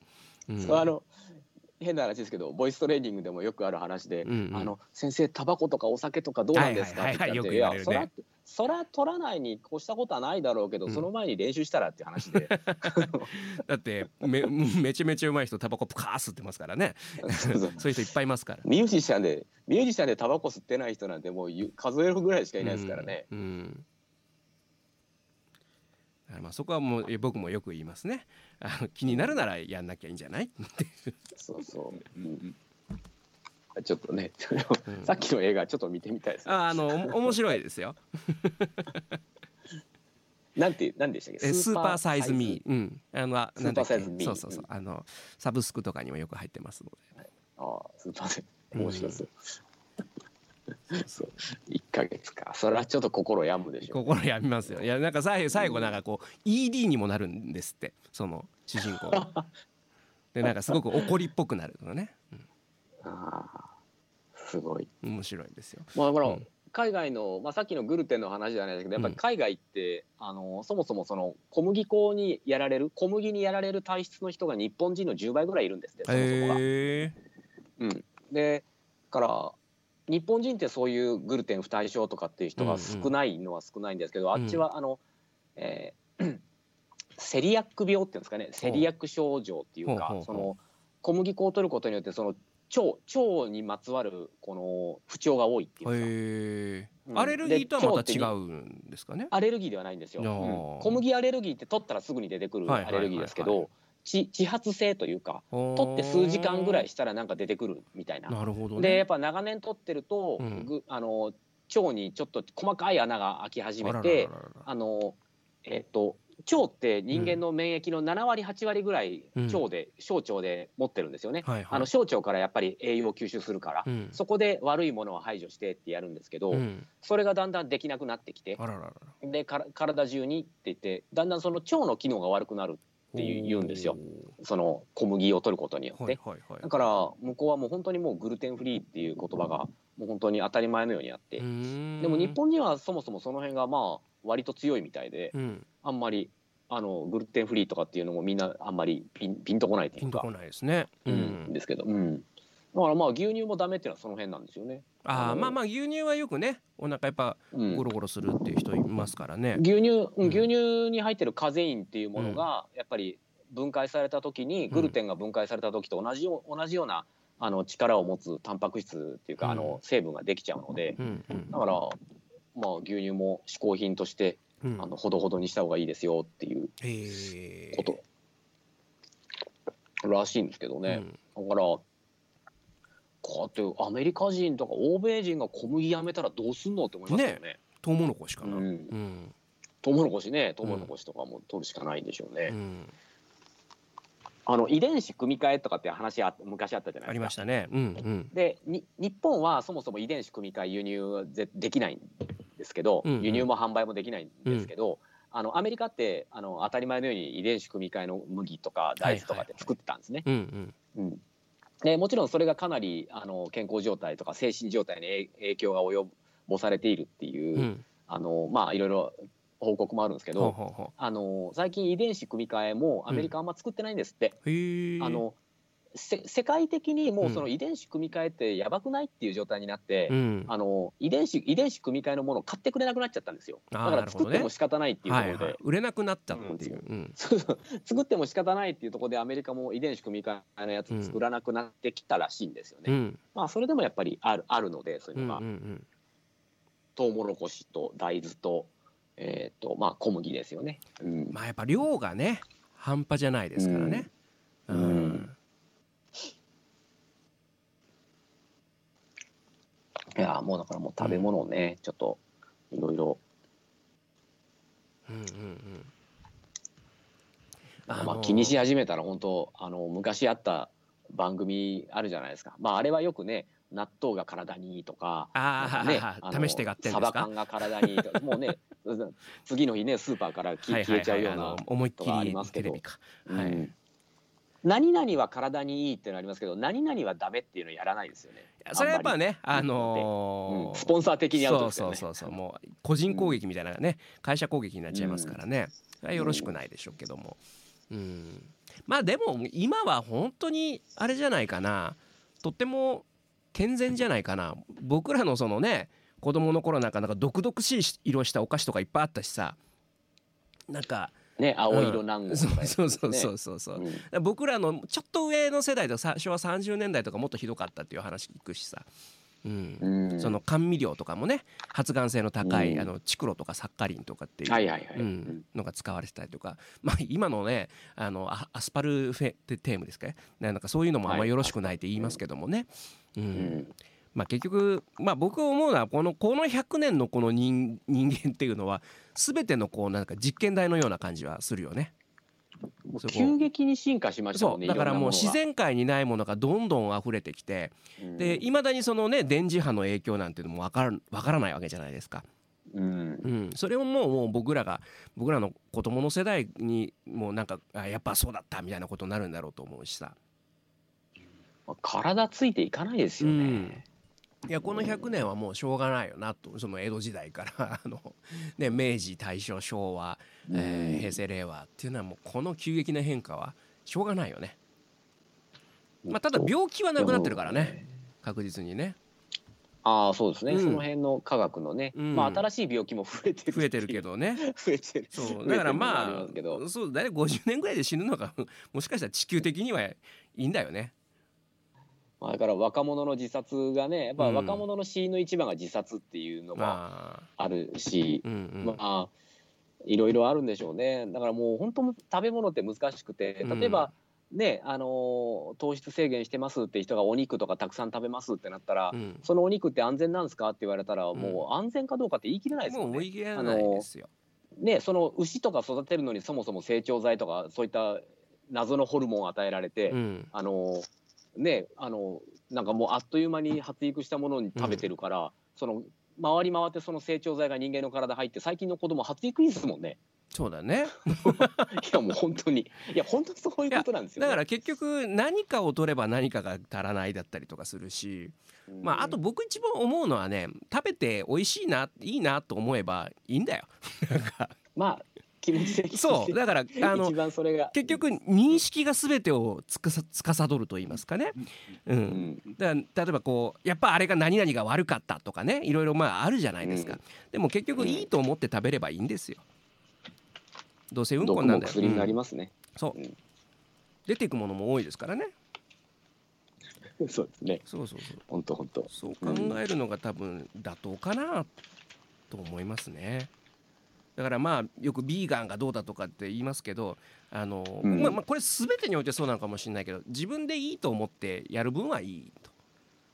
うん。あの変な話ですけどボイストレーニングでもよくある話で「うんうん。あの先生タバコとかお酒とかどうなんですか?」はいはいはいって言って「はい。よく言われるねそらそら取らないに越したことはないだろうけど、うん。その前に練習したら」っていう話で。だってめ めちゃめちゃうまい人タバコプカー吸ってますからね。そういう人いっぱいいますから。ミュージシャンでミュージシャンでタバコ吸ってない人なんてもうゆ数えるぐらいしかいないですからね。うん。うん。まあそこはもうえ僕もよく言いますね。あの気になるならやんなきゃいいんじゃない？そうそう、うんちょっとね、うん。さっきの映画ちょっと見てみたいです。ね。ああのお面白いですよ。なんてなんでしたっけ？えスーパーサイズミー。うん。あのスーパーサイズミー。そうそうそう。あのサブスクとかにもよく入ってますので。ああスーパーサイズ。面白そう。そう一ヶ月か。それはちょっと心病むでしょ。う。心やみますよ。いやなんか最後最後なんかこう ED にもなるんですって。その主人公 でなんかすごく怒りっぽくなるのね、ああすごい。うん、面白いですよ。まあだから、うん。海外の、まあ、さっきのグルテンの話じゃないですけどやっぱり海外って、あのそもそもその小麦粉にやられる小麦にやられる体質の人が日本人の10倍ぐらいいるんですってそもそもが。へえうん、でから日本人ってそういうグルテン不耐症とかっていう人が少ないのは少ないんですけど、ん。あっちはあの、えー セリアック病っていうんですかね。セリアック症状っていうかその小麦粉を取ることによってその腸腸にまつわるこの不調が多いっていうか、うん。アレルギーとはまた違でうんですかね？アレルギーではないんですよ、うん。小麦アレルギーって取ったらすぐに出てくるアレルギーですけどち自発性というか取取って数時間ぐらいしたらなんか出てくるみたいな。なるほどね。でやっぱ長年取ってると、うん。ぐあの腸にちょっと細かい穴が開き始めてあのえっと腸って人間の免疫の7割8割ぐらいうん。腸で、小腸で持ってるんですよね。はいはい。あの小腸からやっぱり栄養を吸収するから、うん。そこで悪いものを排除してってやるんですけど、うん。それがだんだんできなくなってきてでから体中にって言ってだんだんその腸の機能が悪くなるっていう言うんですよ。その小麦を取ることによって。はいはいはいだから向こうはもう本当にもうグルテンフリーっていう言葉がもう本当に当たり前のようにあって、でも日本人はそもそもその辺がまあ割と強いみたいで、うんあんまりあのグルテンフリーとかっていうのもみんなあんまりピンピンとこないっていうか。ピンとこないですね。ううんんですけど、うん、だからまあ牛乳もダメっていうのはその辺なんですよね。ああまあまあ牛乳はよくねお腹やっぱうん。ゴロゴロするっていう人いますからね。牛乳、うんうん。牛乳に入ってるカゼインっていうものがやっぱり分解された時に、グルテンが分解された時と同じよう同じようなあの力を持つタンパク質っていうか、うん。あの成分ができちゃうので、だからまあ牛乳も嗜好品としてうん。あのほどほどにした方がいいですよっていうこと。らしいんですけどね、だからこうやってアメリカ人とか欧米人が小麦やめたらどうすんのって思いますよね。トウモロコシかな。ううん。んトウモロコシね。トウモロコシとかも取るしかないんでしょうね。うんあの遺伝子組み換えとかって話あ昔あったじゃないですか。ありましたね。うんうん。でに日本はそもそも遺伝子組み換え輸入できないんですけど、うんうん。輸入も販売もできないんですけど、あのアメリカってあの当たり前のように遺伝子組み換えの麦とか大豆とかって作ってたんですね。うんうん。うん。でもちろんそれがかなりあの健康状態とか精神状態に影影響が及ぼされているっていう、うん。あのまあいろいろ報告もあるんですけど、ほうほうほあの最近遺伝子組み換えもアメリカあんま作ってないんですって。うへえあのせ世界的にもうその遺伝子組み換えってやばくないっていう状態になって、うん。あの遺伝子遺伝子組み換えのものを買ってくれなくなっちゃったんですよ。だから作っても仕方ないっていうところで、はいはい。売れなくなったっていう。うん。作っても仕方ないっていうところでアメリカも遺伝子組み換えのやつ作らなくなってきたらしいんですよね、うん。まあそれでもやっぱりあるあるのでそういううんのが、うんうん。トウモロコシと大豆と,、えーとまあ、小麦ですよね、うん。まあやっぱ量がね半端じゃないですからね。ううん。ん。いやもうだからもう食べ物をね、ちょっといろいろうんうんうん。まああの気にし始めたら本当あの昔あった番組あるじゃないですか、まあ、あれはよくね納豆が体にいいとかああ、ね試して買ってんサですか？バ缶が体にいいとかもうね 次の日ねスーパーから消えちゃうようなの思いっきことがありりますけど。テレビか。はい。うん何々は体にいいっていうのありますけど何々はダメっていうのやらないですよね。それはやっぱね、あのーうん。スポンサー的にアウトそうですよね。そうそうそうもう個人攻撃みたいなね、会社攻撃になっちゃいますからね、それはよろしくないでしょうけども、うん、まあでも今は本当にあれじゃないかな。とっても健全じゃないかな。僕らのそのね子供の頃なんかなんか毒々しい色したお菓子とかいっぱいあったしさ。なんかね青色南国そうとかやつそうそうねそうそうそう、う。ん僕らのちょっと上の世代とさ昭和30年代とかもっとひどかったっていう話聞くしさ、うん。うん。その甘味料とかもね発がん性の高い、うん。あのチクロとかサッカリンとかっていう、のが使われてたりとか、まあ、今のねあのアアスパルフェテテームですか？ねなんかそういうのもあんまよろしくないって言いますけどもね、うん。うん。まあ、結局、まあ、僕思うのはこのこの100年のこの人人間っていうのは全てのこうなんか実験台のような感じはするよね。急激に進化しましたもんね。だからもう自然界にないものがどんどん溢れてきてでいまだにそのね電磁波の影響なんていうのも分から分からないわけじゃないですか。うん。うん、それをもうもう僕らが僕らの子供の世代にもうなんかあやっぱそうだったみたいなことになるんだろうと思うしさ。体ついていかないですよね。いやこの100年はもうしょうがないよなと。その江戸時代から。あの、ね、明治大正昭和、えーうん平成令和っていうのはもうこの急激な変化はしょうがないよね。まあ、ただ病気はなくなってるからね。確実にね。ああそうですね、うん。その辺の科学のね、うん。まあ新しい病気も増えてる増えてるけどどね。増えてるそう。だからまあそう大体50年ぐらいで死ぬのがもしかしたら地球的にはいいんだよね。まあだから若者の自殺がねやっぱうん。若者の死因の一番が自殺っていうのもまああるし、うんうん。まあいろいろあるんでしょうね。だからもう本当食べ物って難しくて例えば、ねあのー糖質制限してますって人がお肉とかたくさん食べますってなったら、うん。そのお肉って安全なんですかって言われたら、ん。もう安全かどうかって言い切れないですもう追よね。い切れないですよ。ねその牛とか育てるのにそもそも成長剤とかそういった謎のホルモンを与えられて、うん。あのねあのなんかもうあっという間に発育したものに食べてるから、その回り回ってその成長剤が人間の体入って最近の子供発育いいですもんね。そうだね。いやもう本当にいや本当にそういうことなんですよ、ね。だから結局何かを取れば何かが足らないだったりとかするし、うんまああと僕一番思うのはね食べて美味しいないいなと思えばいいんだよ。なんかまあ気持ち的に。そうだから あの一番それが。結局認識が全てをつかさ司ると言いますかね。う、うん。ん。だ例えばこうやっぱあれが何々が悪かったとかねいろいろまああるじゃないですか、うん。でも結局いいと思って食べればいいんですよ。どうせうんこなんだよ、薬になりうんますね。そう、うん。出ていくものも多いですからね。そうですね。そうそうそう。本当本当。そう考えるのが多分妥当かなと思いますね。だからまあよくビーガンがどうだとかって言いますけどあの、うん。まあまあこれ全てにおいてそうなのかもしれないけど自分でいいと思ってやる分はいいと。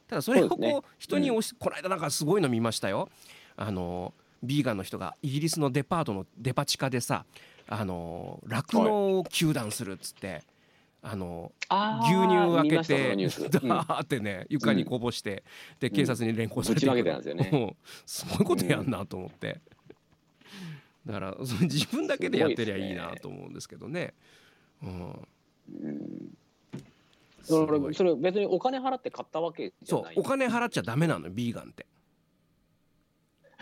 ただそれをこう人に押し、この間なんかすごいの見ましたよ。あのビーガンの人がイギリスのデパートのデパ地下でさあの酪農を糾弾するっつって。あのあー牛乳を開けて ダーってね床にこぼして、で警察に連行されてん。ですよね。もうすごいことやんなと思って、だから それ自分だけでやってりゃいいなと思うんですけどね。うん。それそれ別にお金払って買ったわけじゃない。そうお金払っちゃダメなのよビーガンって。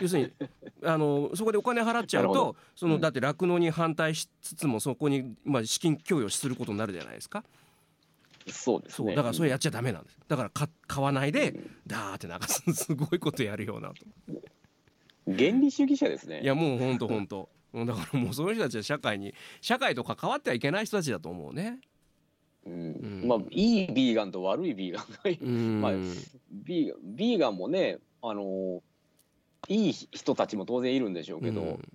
要するに あのそこでお金払っちゃうとそのだって酪農に反対しつつもそこに、まあ、資金供与することになるじゃないですか。そうですね。だからそれやっちゃダメなんです。だからか買わないでうん。ダーってなんかす すごいことやるようなと原理主義者ですね。いやもうほんとほんと。うんだからもうその人たちは社会に社会と関わってはいけない人たちだと思うね。うん。うん。まあいいビーガンと悪いビーガンがいるうん、まあビーガンビーガンもねあのいい人たちも当然いるんでしょうけど、うん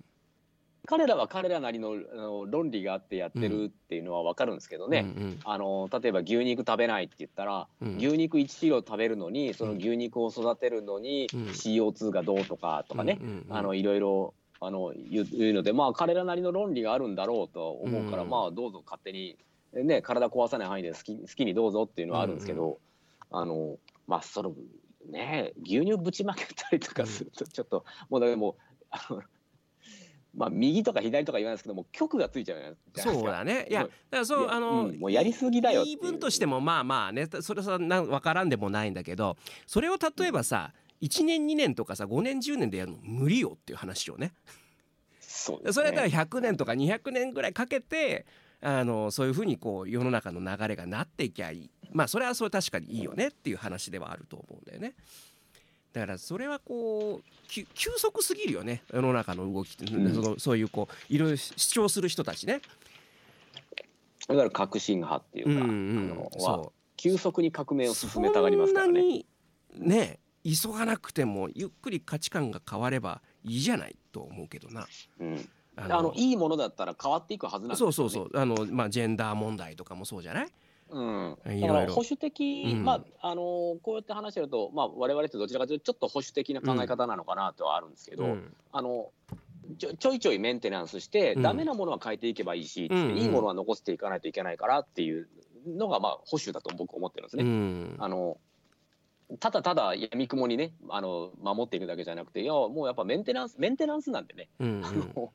彼らは彼らなりのあの論理があってやってるっていうのは分かるんですけどね、うんあの例えば牛肉食べないって言ったら、うん。牛肉1キロ食べるのにその牛肉を育てるのにうん。CO2 がどうとかとかね、うんうんうん。あのいろいろあの言うのでまあ彼らなりの論理があるんだろうとは思うから、うんまあどうぞ勝手に、ね、体壊さない範囲で好き好きにどうぞっていうのはあるんですけど、あのまあそのね牛乳ぶちまけたりとかするとちょっと、もうだからもうあのまあ右とか左とか言わないですけども曲がついちゃうじゃないですかそうだね。いやだからそうあの、うんもうやりすぎだよ言い分としてもまあまあねそれさなん分からんでもないんだけどそれを例えばさ1年2年とかさ5年10年でやるの無理よっていう話をね。そうですそれねだから100年とか200年ぐらいかけてあのそういうふうにこう世の中の流れがなっていきゃいい。まあそれはそれ確かにいいよねっていう話ではあると思うんだよね。だからそれはこうき急速すぎるよね世の中の動きって、うんそのそういうこういろいろ主張する人たちね。だから革新派っていうか、うんうあんそう急速に革命を進めたがりますからね。ね急がなくてもゆっくり価値観が変わればいいじゃないと思うけどな。うん、ああのいいものだったら変わっていくはずなんですよ、ね。そうそうそうあのまあジェンダー問題とかもそうじゃない？うん、だから保守的、うん。まああのこうやって話してると、まあ、我々ってどちらかというとちょっと保守的な考え方なのかなとはあるんですけど、うん。あのちょちょいちょいメンテナンスして、うん。ダメなものは変えていけばいいし、うんうん。いいものは残していかないといけないからっていうのが、まあ、保守だと僕思ってるんですね。うん。あのただただ闇雲にねあの守っていくだけじゃなくていやもうやっぱメンテナンスメンテナンスなんでね、うん あの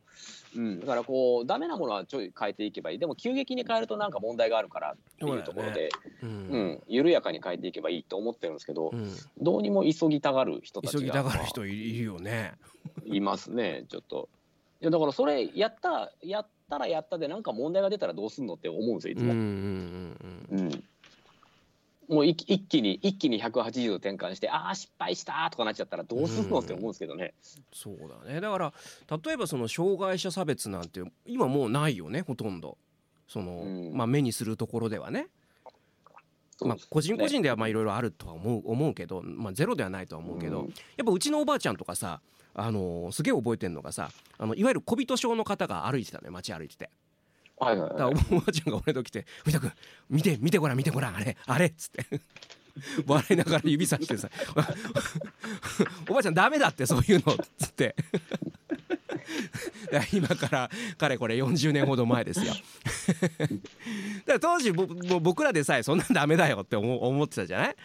うん、だからこうダメなものはちょい変えていけばいい。でも急激に変えるとなんか問題があるからっていうところでううん。ん、緩やかに変えていけばいいと思ってるんですけど、うん。どうにも急ぎたがる人たちが急ぎたがる人いるよね。いますねちょっと。いやだからそれやったやったらやったでなんか問題が出たらどうすんのって思うんですよいつうんうんも、うん。うんもう一気一気に一気に180度転換してああ失敗したとかなっちゃったらどうすんのって思うんですけどね、そうだね。だから例えばその障害者差別なんて今もうないよねほとんど。その、うん。まあ目にするところではね。まあ個人個人ではまあいろいろあるとは思う思うけど、まあ、ゼロではないとは思うけど、うん。やっぱうちのおばあちゃんとかさあのーすげえ覚えてんのがさあのいわゆる小人症の方が歩いてたのよ街歩いててはいはいはい。おばあちゃんが俺と来て「藤田君見て見てごらん見てごらん。あれあれ」っつって。笑いながら指さしてさ「おばあちゃんダメだってそういうの」っつって。今からかれこれ40年ほど前ですよ。だから当時僕らでさえそんなんダメだよって思思ってたじゃない？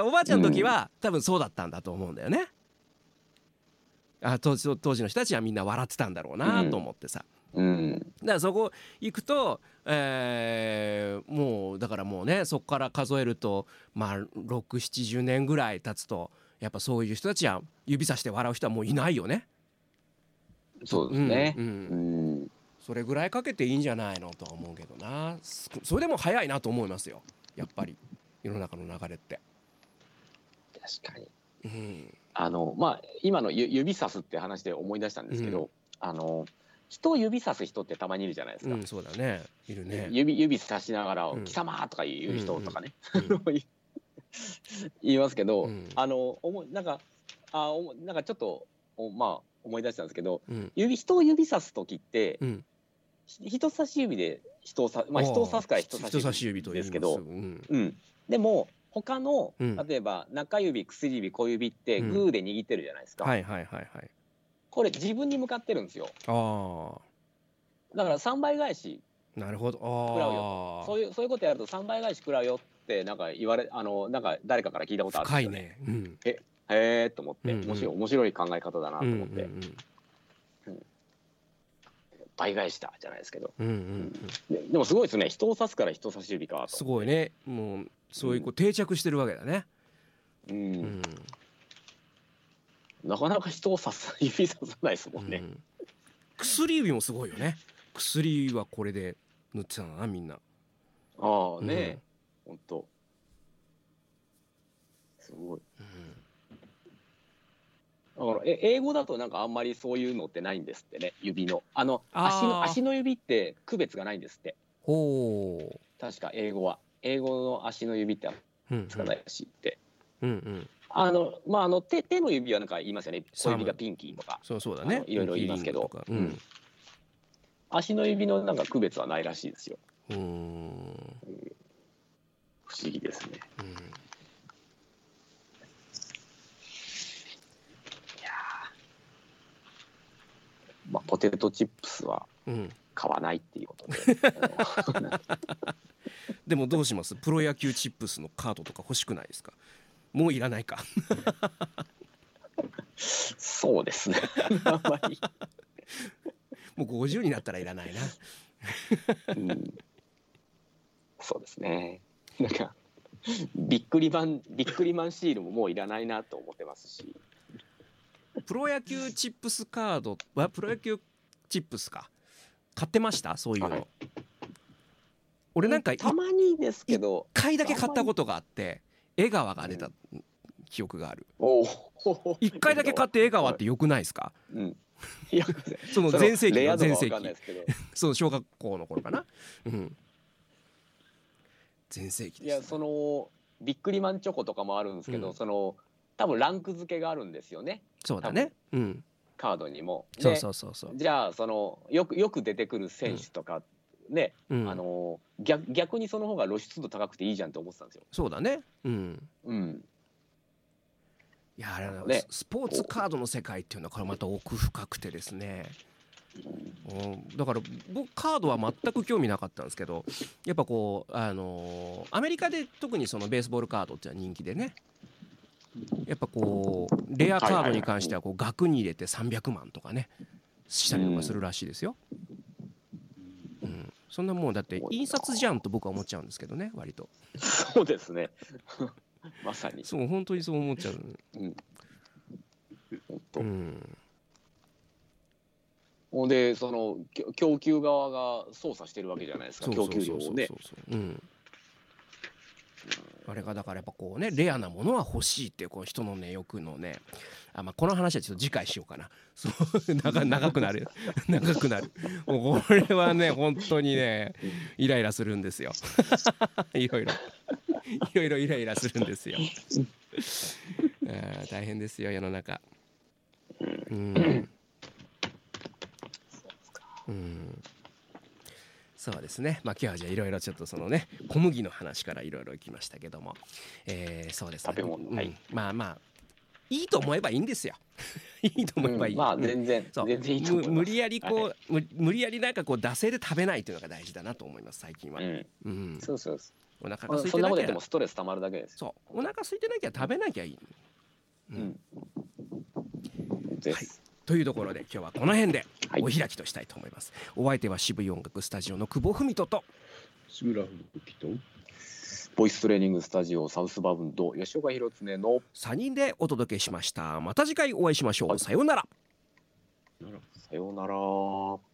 おばあちゃんの時は、多分そうだったんだと思うんだよね。あ当時当時の人たちはみんな笑ってたんだろうなと思ってさ、うんだからそこ行くと、えーもうだからもうねそこから数えるとまあ670年ぐらい経つとやっぱそういう人たちは指さして笑う人はもういないよね。そうですね。うんううんん、それぐらいかけていいんじゃないのとは思うけどな。すそれでも早いなと思いますよ。やっぱり。世の中の流れって。確かに。うん。あのまあ今のゆ指さすって話で思い出したんですけど、うん。あの人を指さす人ってたまにいるじゃないですか、うん、そうだね。いるね。指指さしながらうん「貴様!」とか言う人とかね、うん。言いますけど、うん。あの思いなんかあおもなんかちょっとおまあ思い出したんですけどうん。指人を指さす時って、人差し指で人をさまあ人を指すから人差し人差し指とですけど、うん。うん、でも他の、うん。例えば中指薬指小指ってうん。グーで握ってるじゃないですか、はいはいはいはい。これ自分に向かってるんですよあだから3倍返しあなるほど。食らうああよそういうそういうことやると3倍返し食らうよってなんか言われあのなんか誰かから聞いたことあるんですよね。ね。うん。へえと思って、うんうん面白い面白い考え方だなと思って、うん倍返しだじゃないですけどうんうんうんうんででもすごいですね人を指すから人差し指かとすごいね。もうそういうこう定着してるわけだね。うんうん。なかなか人を指す指ささないですもんね、うん。薬指もすごいよね。薬はこれで塗ってたなみんな。ああね。え、ほんと。すごい。うん。だからえ英語だとなんかあんまりそういうのってないんですってね指の。あの足の足の指って区別がないんですって。ほう。確か英語は。英語の足の指ってうん。つかないらしいって、うんうん。あのまああの手手の指はなんか言いますよね。小指がピンキーとか。そうそうだね。いろいろ言いますけど。うん。足の指のなんか区別はないらしいですよ。うーん。不思議ですね。うん。まあポテトチップスはうん。買わないっていうことで。でもどうします？プロ野球チップスのカードとか欲しくないですか？もういらないか。そうですね。あんまり、もう50になったらいらないな。うん、そうですね。なんかびっくりマンびっくりマンシールももういらないなと思ってますし。プロ野球チップスカードはプロ野球チップスか。買ってました？そういうの、はい。俺なんか一たまにですけど。回だけ買ったことがあって江川が出た記憶がある。一回だけ買って江川ってよくないですか？うん。いやその全盛期全盛期。その小学校の頃かな？うん。全盛期いやそのビックリマンチョコとかもあるんですけど、うん。その多分ランク付けがあるんですよね。そうだね。うん。カードにも。でそうそうそうそう。じゃあそのよくよく出てくる選手とかね、うん。あの逆逆にその方が露出度高くていいじゃんって思ってたんですよ。そうだね。うん。うん、いやあれはね。ススポーツカードの世界っていうのはこれまた奥深くてですね。うん。だから僕カードは全く興味なかったんですけどやっぱこうあのーアメリカで特にそのベースボールカードっていうのは人気でね。やっぱこうレアカードに関してはこう額に入れて300万とかねしたりとかするらしいですよ。うん、そんなもんだって印刷じゃんと僕は思っちゃうんですけどね割と。そうですね。まさに。そう本当にそう思っちゃう、うん。うん、ほんでその供給側が操作してるわけじゃないですか供給量をね。うんあれがだからやっぱこうねレアなものは欲しいっていうこう人のね欲のねあ、まあ、この話はちょっと次回しようかな。そう長長くなる。長くなる。もうこれはね本当にねイライラするんですよ。いろいろ。いろいろイライラするんですよ。あ大変ですよ世の中。うん。うん。そうですね。まあ今日はじゃあいろいろちょっとそのね小麦の話からいろいろいきましたけども、えーそうですね。食べ物。うん。はいまあまあいいと思えばいいんですよ。いいと思えばいい、うん。まあうん。全然、そう。全然いいと思います。む無理やりこう、は無無理やりなんかこう惰性で食べないというのが大事だなと思います最近は、うん、うん、そうそうそお腹う。が空いてなきゃ。そんなことやってもストレス溜まるだけです。そう。お腹空いてなきゃ食べなきゃいい、ううん。ん。です。というところで今日はこの辺で。はいお開きとしたいと思います、お相手は渋い音楽スタジオの久保文人と。スグラフ吹と。ボイストレーニングスタジオサウスバウンド吉岡弘恒の。3人でお届けしました。また次回お会いしましょう、はい。さようならなら。さようなら。